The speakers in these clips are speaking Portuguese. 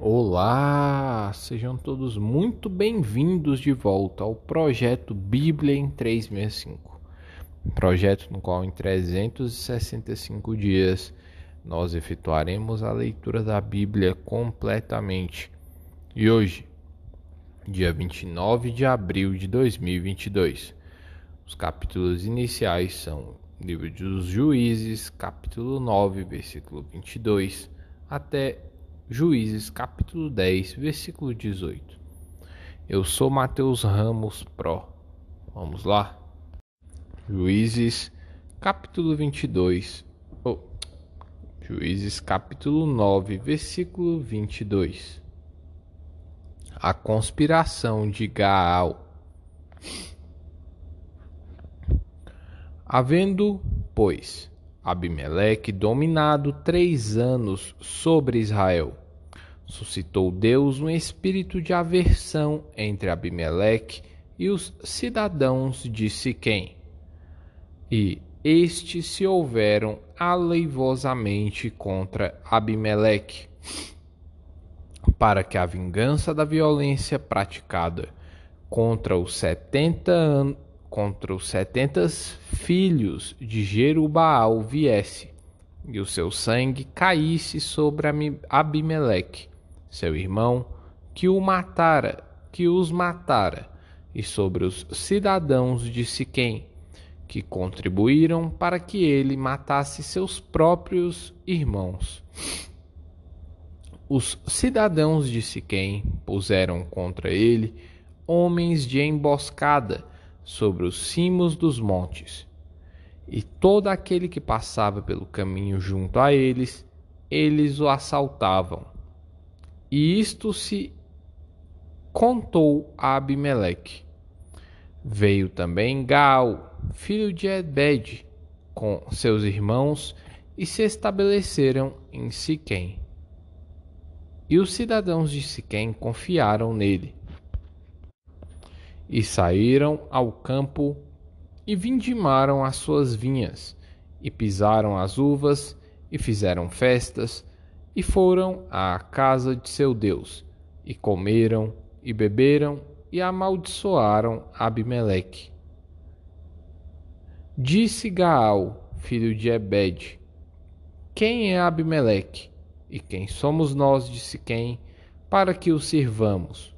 Olá, sejam todos muito bem-vindos de volta ao projeto Bíblia em 365. Projeto no qual em 365 dias nós efetuaremos a leitura da Bíblia completamente. E hoje, dia 29 de abril de 2022, os capítulos iniciais são Livro dos Juízes, capítulo 9, versículo 22, até Juízes, capítulo 10, versículo 18. Eu sou Mateus Ramos Pro. Vamos lá? Juízes, capítulo 22. Oh, Juízes, capítulo 9, versículo 22. A conspiração de Gaal. Havendo, pois, Abimeleque dominado três anos sobre Israel, suscitou Deus um espírito de aversão entre Abimeleque e os cidadãos de Siquém. E estes se houveram aleivosamente contra Abimeleque, para que a vingança da violência praticada contra os setenta anos contra os setenta filhos de Jerubaal viesse, e o seu sangue caísse sobre Abimeleque, seu irmão, que o matara, que os matara, e sobre os cidadãos de Siquém, que contribuíram para que ele matasse seus próprios irmãos. Os cidadãos de Siquém puseram contra ele homens de emboscada, sobre os cimos dos montes. E todo aquele que passava pelo caminho junto a eles, eles o assaltavam. E isto se contou a Abimeleque. Veio também Gaal, filho de Ebed, com seus irmãos, e se estabeleceram em Siquém. E os cidadãos de Siquém confiaram nele e saíram ao campo e vindimaram as suas vinhas, e pisaram as uvas, e fizeram festas, e foram à casa de seu Deus, e comeram, e beberam, e amaldiçoaram Abimeleque. Disse Gaal, filho de Ebed, Quem é Abimeleque? E quem somos nós, disse quem, para que o sirvamos?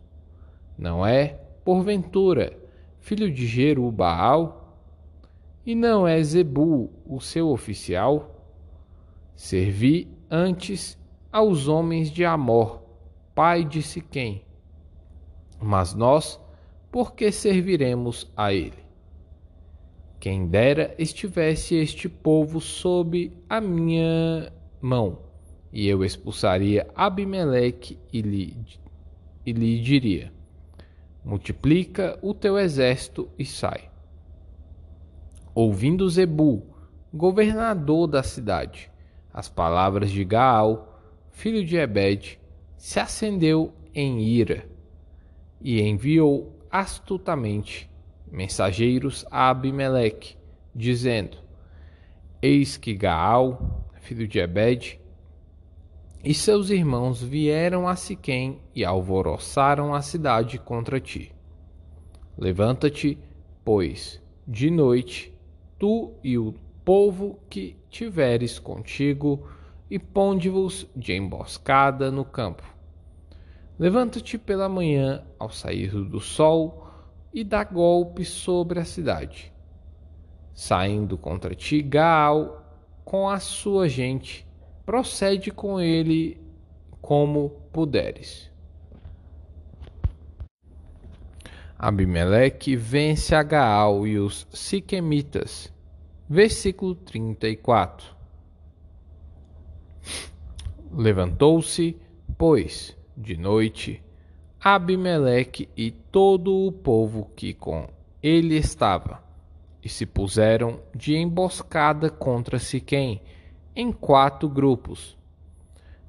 Não é porventura, filho de Jerubaal? E não é Zebu o seu oficial? Servi antes aos homens de Amor, pai de Siquém. Mas nós, por que serviremos a ele? Quem dera estivesse este povo sob a minha mão, e eu expulsaria Abimeleque e lhe, e lhe diria: multiplica o teu exército e sai. Ouvindo Zebu, governador da cidade, as palavras de Gaal, filho de Ebed, se acendeu em ira e enviou astutamente mensageiros a Abimeleque, dizendo: Eis que Gaal, filho de Ebed, e seus irmãos vieram a Siquém e alvoroçaram a cidade contra ti. Levanta-te, pois, de noite, tu e o povo que tiveres contigo, e ponde-vos de emboscada no campo. Levanta-te pela manhã ao sair do sol e dá golpe sobre a cidade. Saindo contra ti Gaal com a sua gente, procede com ele como puderes. Abimeleque vence a Gaal e os Siquemitas. Versículo 34. Levantou-se, pois, de noite, Abimeleque e todo o povo que com ele estava, e se puseram de emboscada contra Siquém, em quatro grupos.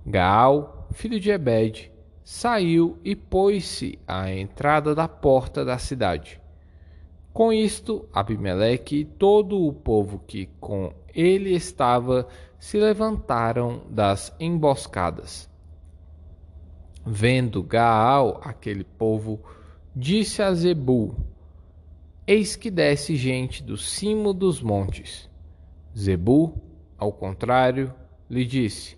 Gaal, filho de Ebed, saiu e pôs-se à entrada da porta da cidade. Com isto, Abimeleque e todo o povo que com ele estava se levantaram das emboscadas. Vendo Gaal, aquele povo, disse a Zebu: Eis que desce gente do cimo dos montes. Zebu, ao contrário, lhe disse: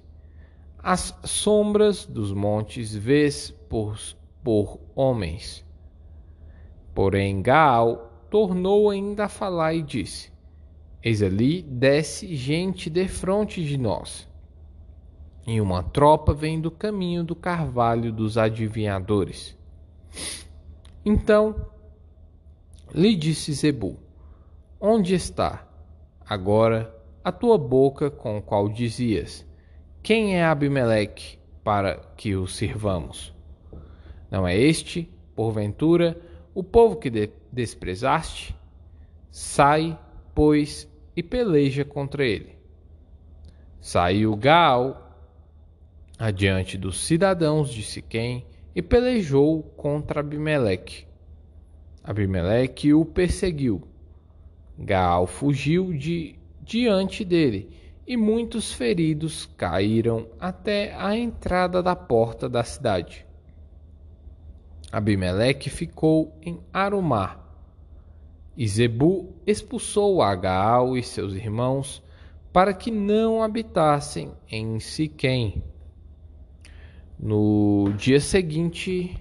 As sombras dos montes vês por, por homens. Porém, Gaal tornou ainda a falar e disse: Eis ali desce gente defronte de nós. E uma tropa vem do caminho do carvalho dos adivinhadores. Então lhe disse Zebu: Onde está agora a tua boca com o qual dizias: Quem é Abimeleque para que o sirvamos? Não é este, porventura, o povo que de desprezaste? Sai, pois, e peleja contra ele. Saiu Gaal adiante dos cidadãos de Siquém e pelejou contra Abimeleque Abimeleque o perseguiu. Gaal fugiu de diante dele, e muitos feridos caíram até a entrada da porta da cidade. Abimeleque ficou em Arumá. E Zebu expulsou a Gaal e seus irmãos para que não habitassem em Siquém. No dia seguinte,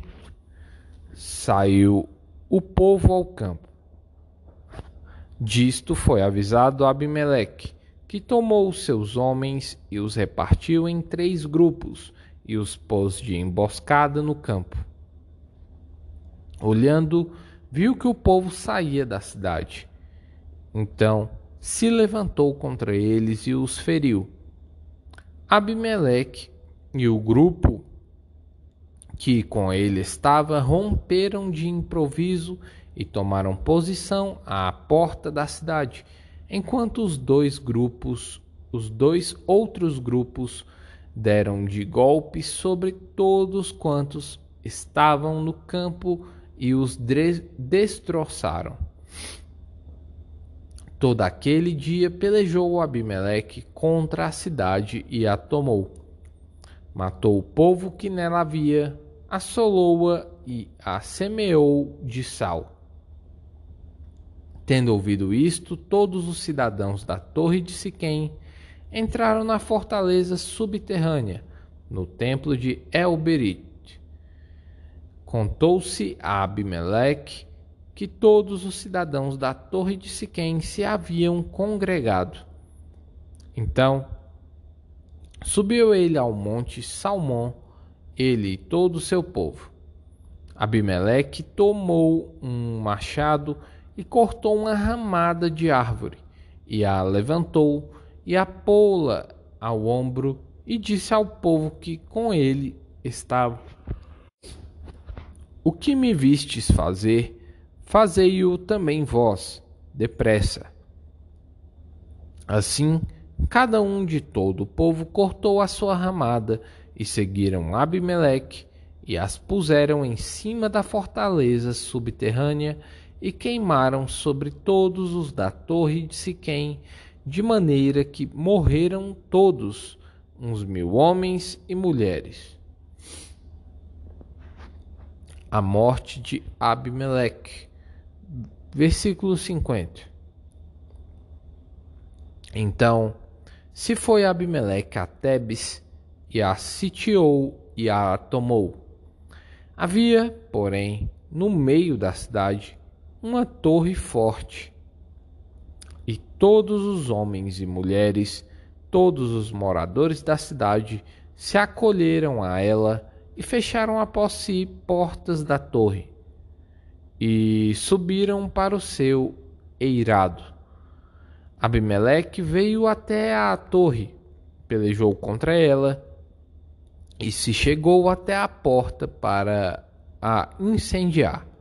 saiu o povo ao campo. Disto foi avisado Abimeleque, que tomou seus homens e os repartiu em três grupos e os pôs de emboscada no campo. Olhando, viu que o povo saía da cidade. Então se levantou contra eles e os feriu. Abimeleque e o grupo que com ele estava romperam de improviso tomaram posição à porta da cidade, enquanto os dois grupos, os dois outros grupos, deram de golpe sobre todos quantos estavam no campo e os destroçaram. Todo aquele dia pelejou Abimeleque contra a cidade e a tomou. Matou o povo que nela havia assolou-a e a semeou de sal. Tendo ouvido isto, todos os cidadãos da torre de Siquém entraram na fortaleza subterrânea, no templo de Elberit. Contou-se a Abimeleque que todos os cidadãos da torre de Siquém se haviam congregado. Então, subiu ele ao monte Salmão ele e todo o seu povo. Abimeleque tomou um machado e cortou uma ramada de árvore, e a levantou e a pô-la ao ombro, e disse ao povo que com ele estava: O que me vistes fazer, fazei-o também vós, depressa. Assim, cada um de todo o povo cortou a sua ramada e seguiram Abimeleque e as puseram em cima da fortaleza subterrânea e queimaram sobre todos os da torre de Siquém, de maneira que morreram todos, uns mil homens e mulheres. A morte de Abimeleque. Versículo 50. Então se foi Abimeleque a Tebes e a sitiou e a tomou. Havia, porém, no meio da cidade, uma torre forte. E todos os homens e mulheres, todos os moradores da cidade, se acolheram a ela e fecharam após si portas da torre. E subiram para o seu eirado. Abimeleque veio até a torre, pelejou contra ela e se chegou até a porta para a incendiar.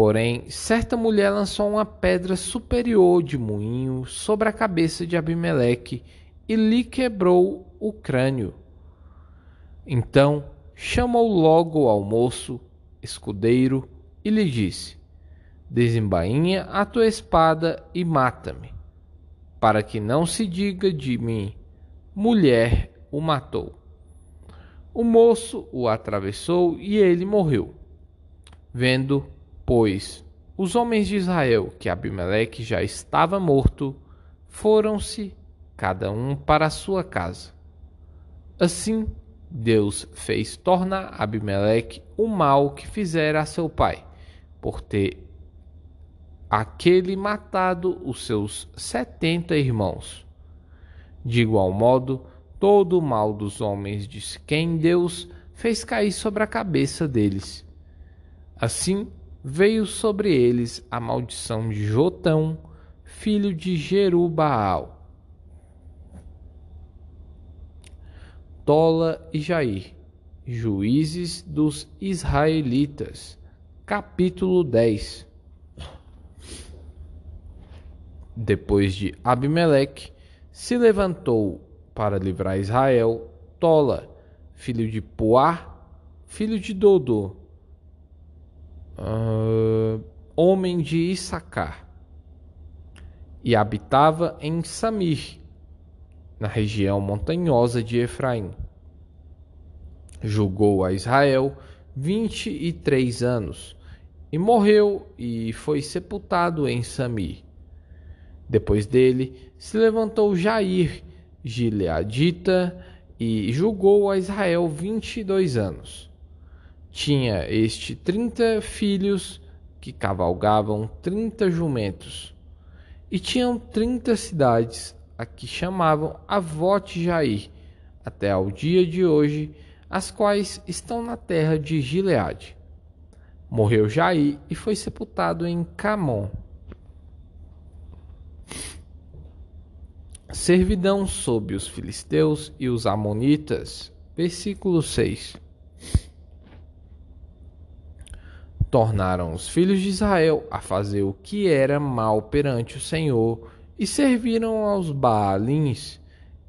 Porém, certa mulher lançou uma pedra superior de moinho sobre a cabeça de Abimeleque e lhe quebrou o crânio. Então chamou logo ao moço, escudeiro, e lhe disse: Desembainha a tua espada e mata-me, para que não se diga de mim, mulher o matou. o moço o atravessou e ele morreu. Vendo, pois, os homens de Israel que Abimeleque já estava morto, foram-se cada um para a sua casa. Assim, Deus fez tornar Abimeleque o mal que fizera a seu pai, por ter aquele matado os seus setenta irmãos. De igual modo, todo o mal dos homens de quem Deus fez cair sobre a cabeça deles. Assim veio sobre eles a maldição de Jotão, filho de Jerubaal. Tola e Jair, Juízes dos Israelitas, capítulo 10. Depois de Abimeleque, se levantou para livrar Israel Tola, filho de Puá, filho de Dodô, uh, homem de Issacar, e habitava em Samir, na região montanhosa de Efraim. Julgou a Israel vinte e três anos, e morreu e foi sepultado em Samir. Depois dele se levantou Jair, gileadita, e julgou a Israel vinte e dois anos. Tinha este trinta filhos que cavalgavam trinta jumentos, e tinham trinta cidades a que chamavam Avote Jair, até ao dia de hoje, as quais estão na terra de Gileade. Morreu Jair e foi sepultado em Camon. Servidão sob os filisteus e os amonitas. Versículo 6. Tornaram os filhos de Israel a fazer o que era mal perante o Senhor e serviram aos Baalins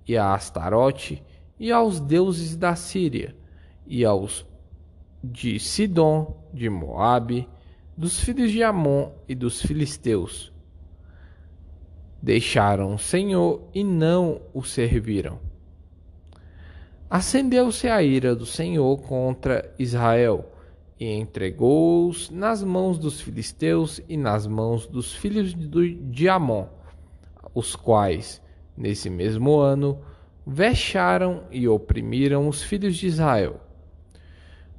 e a Astarote e aos deuses da Síria e aos de Sidom, de Moabe, dos filhos de Amon e dos filisteus Deixaram o Senhor e não o serviram. Acendeu-se a ira do Senhor contra Israel e entregou-os nas mãos dos filisteus e nas mãos dos filhos de Amon, os quais, nesse mesmo ano, vexaram e oprimiram os filhos de Israel.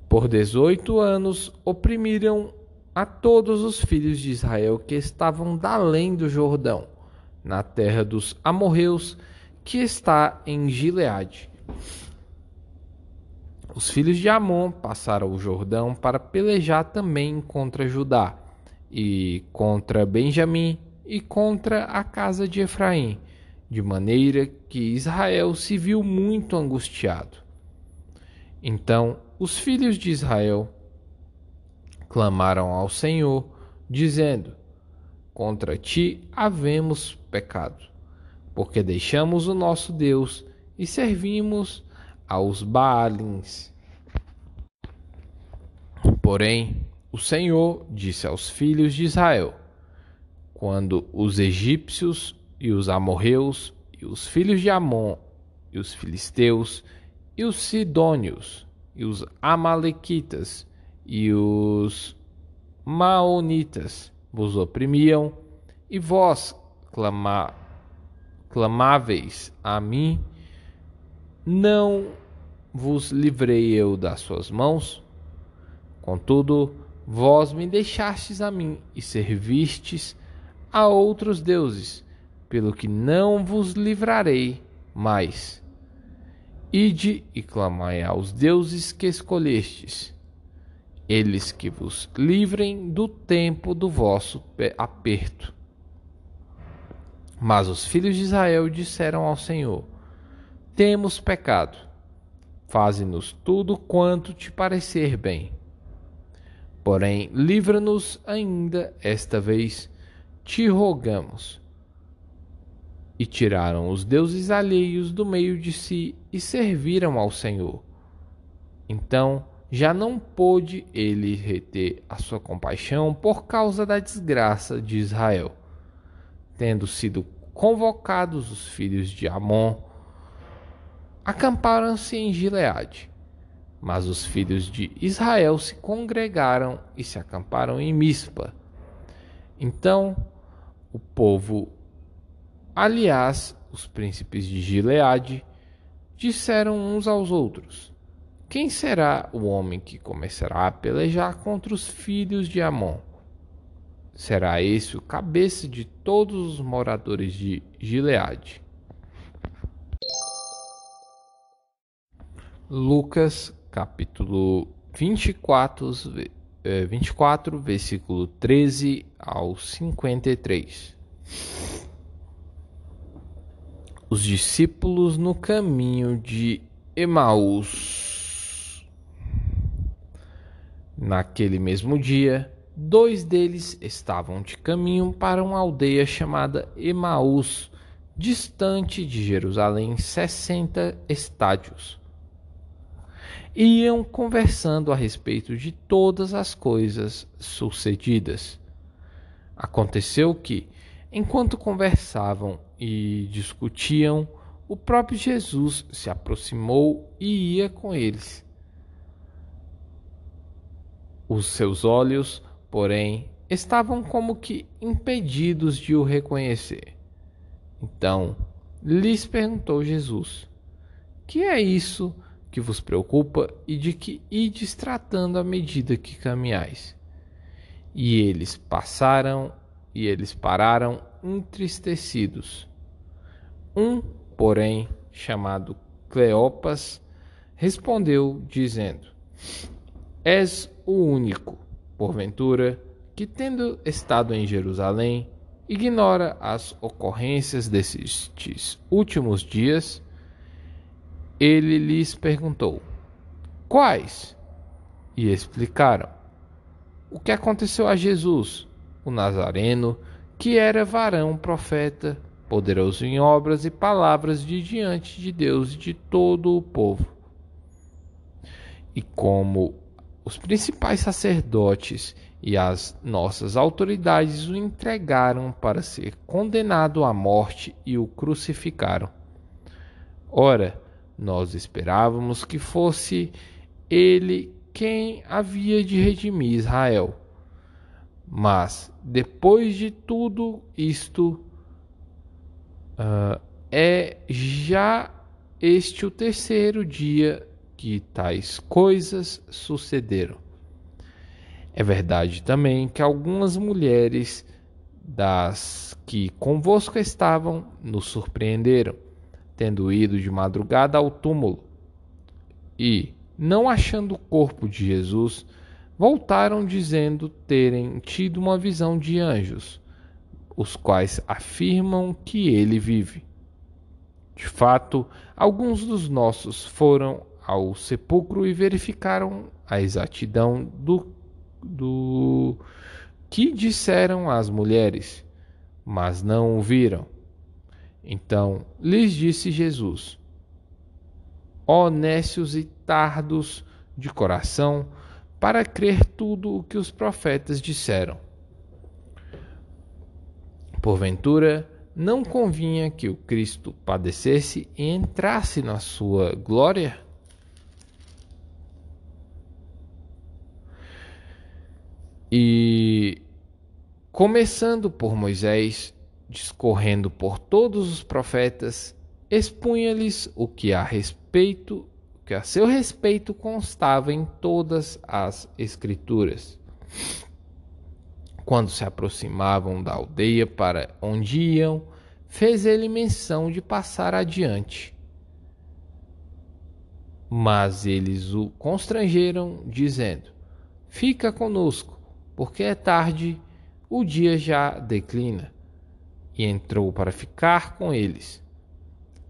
Por dezoito anos oprimiram a todos os filhos de Israel que estavam da além do Jordão, na terra dos amorreus, que está em Gileade. Os filhos de Amon passaram o Jordão para pelejar também contra Judá, e contra Benjamim, e contra a casa de Efraim, de maneira que Israel se viu muito angustiado. Então os filhos de Israel clamaram ao Senhor, dizendo: Contra ti havemos pecado, porque deixamos o nosso Deus e servimos aos Baalins. Porém, o Senhor disse aos filhos de Israel: Quando os egípcios e os amorreus e os filhos de Amon e os filisteus e os sidônios e os amalequitas e os maonitas vos oprimiam e vós clama, clamáveis a mim, não vos livrei eu das suas mãos? Contudo, vós me deixastes a mim e servistes a outros deuses, pelo que não vos livrarei mais. Ide e clamai aos deuses que escolhestes, eles que vos livrem do tempo do vosso aperto. Mas os filhos de Israel disseram ao Senhor: Temos pecado. Faze-nos tudo quanto te parecer bem. Porém, livra-nos ainda esta vez, te rogamos. E tiraram os deuses alheios do meio de si e serviram ao Senhor. Então já não pôde ele reter a sua compaixão por causa da desgraça de Israel tendo sido convocados os filhos de Amon, acamparam-se em Gileade. Mas os filhos de Israel se congregaram e se acamparam em Mispa. Então o povo, aliás, os príncipes de Gileade, disseram uns aos outros: Quem será o homem que começará a pelejar contra os filhos de Amon? Será esse o cabeça de todos os moradores de Gileade. Lucas capítulo 24, 24, eh, versículo 13 ao 53. Os discípulos no caminho de Emaús. Naquele mesmo dia, dois deles estavam de caminho para uma aldeia chamada Emaús, distante de Jerusalém 60 estádios iam conversando a respeito de todas as coisas sucedidas. Aconteceu que, enquanto conversavam e discutiam, o próprio Jesus se aproximou e ia com eles. Os seus olhos, porém, estavam como que impedidos de o reconhecer. Então lhes perguntou Jesus: Que é isso que vos preocupa e de que ides tratando à medida que caminhais. E eles passaram e eles pararam entristecidos. Um, porém, chamado Cleopas, respondeu, dizendo: És o único, porventura, que, tendo estado em Jerusalém, ignora as ocorrências destes últimos dias ele lhes perguntou: Quais? E explicaram: O que aconteceu a Jesus, o Nazareno, que era varão profeta, poderoso em obras e palavras de diante de Deus e de todo o povo. E como os principais sacerdotes e as nossas autoridades o entregaram para ser condenado à morte e o crucificaram. Ora, nós esperávamos que fosse ele quem havia de redimir Israel. Mas, depois de tudo isto, uh, é já este o terceiro dia que tais coisas sucederam. É verdade também que algumas mulheres das que convosco estavam nos surpreenderam tendo ido de madrugada ao túmulo e, não achando o corpo de Jesus, voltaram dizendo terem tido uma visão de anjos, os quais afirmam que ele vive. De fato, alguns dos nossos foram ao sepulcro e verificaram a exatidão do, do que disseram as mulheres, mas não o viram. Então lhes disse Jesus: Ó nécios e tardos de coração, para crer tudo o que os profetas disseram. Porventura, não convinha que o Cristo padecesse e entrasse na sua glória? E, começando por Moisés, discorrendo por todos os profetas, expunha-lhes o que a respeito, que a seu respeito constava em todas as escrituras. Quando se aproximavam da aldeia para onde iam, fez ele menção de passar adiante. Mas eles o constrangeram, dizendo: Fica conosco, porque é tarde, o dia já declina e entrou para ficar com eles.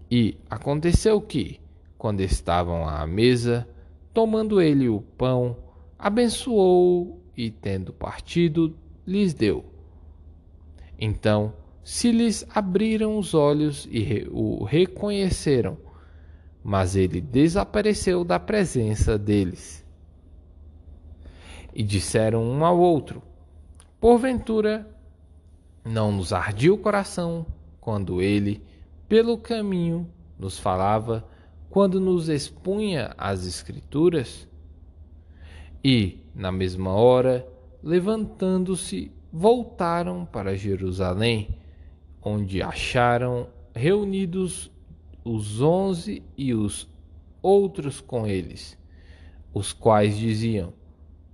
E aconteceu que, quando estavam à mesa, tomando ele o pão, abençoou e, tendo partido, lhes deu. Então se lhes abriram os olhos e o reconheceram, mas ele desapareceu da presença deles. E disseram um ao outro: Porventura não nos ardia o coração quando ele, pelo caminho, nos falava quando nos expunha as Escrituras? E, na mesma hora, levantando-se, voltaram para Jerusalém, onde acharam reunidos os onze e os outros com eles, os quais diziam: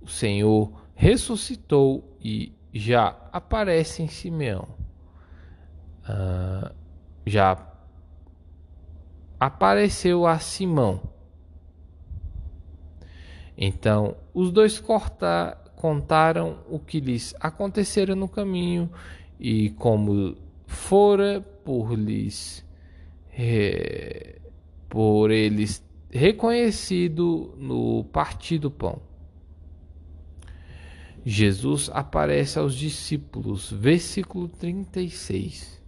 O Senhor ressuscitou e já aparece em Simeão. Uh, já apareceu a Simão. Então os dois contaram o que lhes acontecera no caminho e como fora por lhes por eles reconhecido no partir do pão. Jesus aparece aos discípulos, versículo 36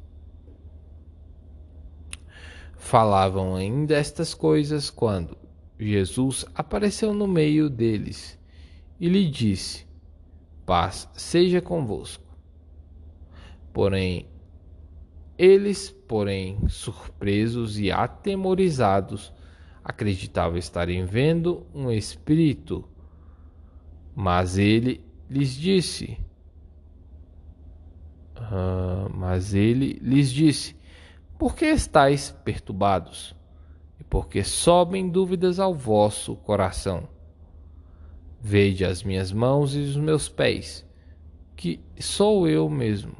falavam ainda estas coisas quando Jesus apareceu no meio deles e lhe disse: Paz seja convosco. Porém, eles, porém, surpresos e atemorizados, acreditavam estarem vendo um espírito. Mas ele lhes disse: uh, Mas ele lhes disse: por que estáis perturbados? E por que sobem dúvidas ao vosso coração? Vede as minhas mãos e os meus pés, que sou eu mesmo.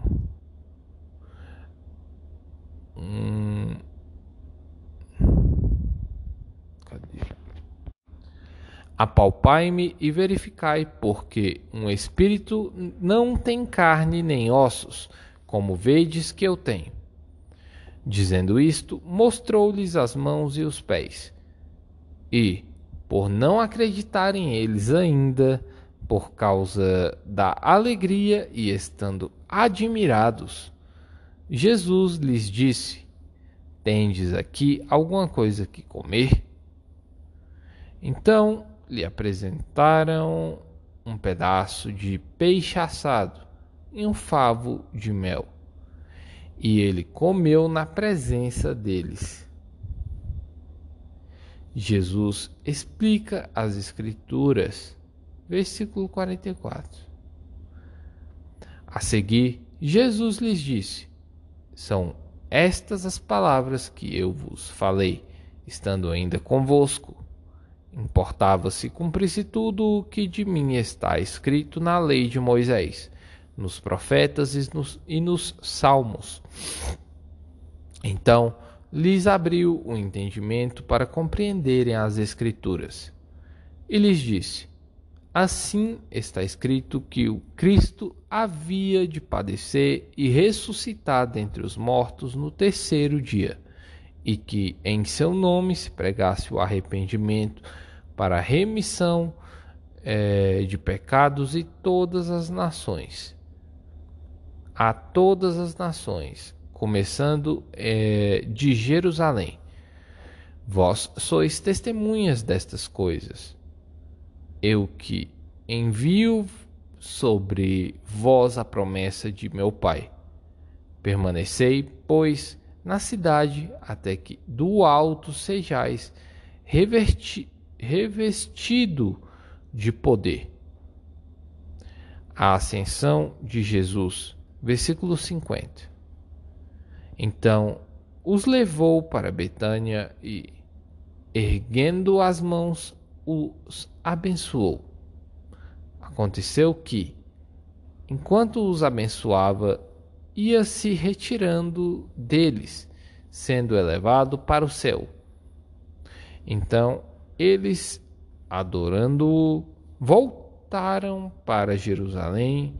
Apalpai-me e verificai, porque um espírito não tem carne nem ossos, como vedes que eu tenho. Dizendo isto, mostrou-lhes as mãos e os pés. E, por não acreditarem eles ainda, por causa da alegria e estando admirados, Jesus lhes disse: Tendes aqui alguma coisa que comer? Então lhe apresentaram um pedaço de peixe assado e um favo de mel e ele comeu na presença deles. Jesus explica as Escrituras, versículo 44. A seguir, Jesus lhes disse: São estas as palavras que eu vos falei, estando ainda convosco. Importava se cumprisse tudo o que de mim está escrito na lei de Moisés nos profetas e nos, e nos salmos. Então lhes abriu o entendimento para compreenderem as Escrituras. E lhes disse: Assim está escrito que o Cristo havia de padecer e ressuscitar dentre os mortos no terceiro dia, e que em seu nome se pregasse o arrependimento para remissão é, de pecados e todas as nações a todas as nações, começando é, de Jerusalém. Vós sois testemunhas destas coisas. Eu que envio sobre vós a promessa de meu Pai. Permanecei, pois, na cidade, até que do alto sejais reverti, revestido de poder. A ascensão de Jesus versículo 50. Então os levou para Betânia e, erguendo as mãos, os abençoou. Aconteceu que, enquanto os abençoava, ia se retirando deles, sendo elevado para o céu. Então eles, adorando-o, voltaram para Jerusalém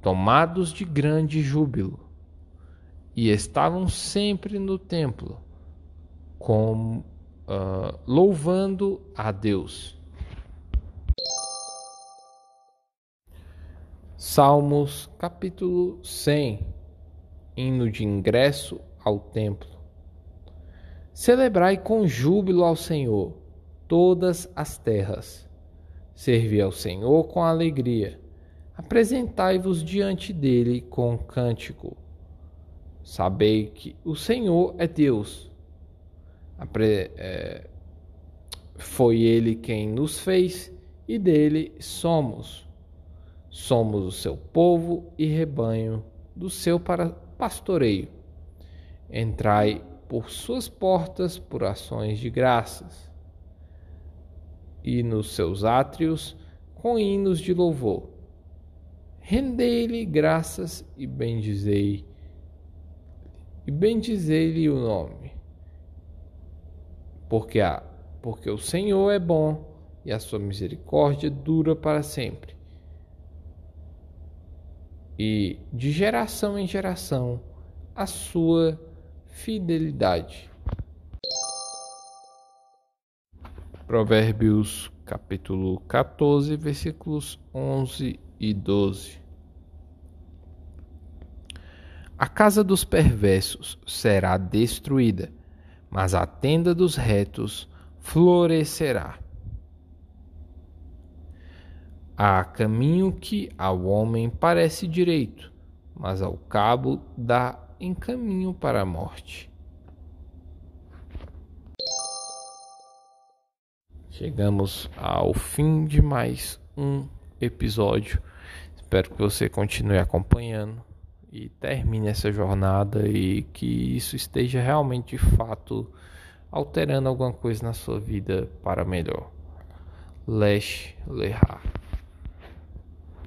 tomados de grande júbilo, e estavam sempre no templo, com, uh, louvando a Deus. Salmos capítulo 100 Hino de ingresso ao templo. Celebrai com júbilo ao Senhor todas as terras. Servi ao Senhor com alegria apresentai-vos diante dele com cântico. Sabei que o Senhor é Deus. É, foi Ele quem nos fez e dele somos. Somos o seu povo e rebanho do seu pastoreio. Entrai por suas portas por ações de graças e nos seus átrios com hinos de louvor. Rendei-lhe graças e bendizei e bendizei-lhe o nome. Porque a porque o Senhor é bom e a sua misericórdia dura para sempre. E de geração em geração a sua fidelidade. Provérbios capítulo 14, versículos 11 e 12. A casa dos perversos será destruída, mas a tenda dos retos florescerá. Há caminho que ao homem parece direito, mas ao cabo dá em caminho para a morte. Chegamos ao fim de mais um episódio. Espero que você continue acompanhando e termine essa jornada e que isso esteja realmente de fato alterando alguma coisa na sua vida para melhor. Lesh Lehar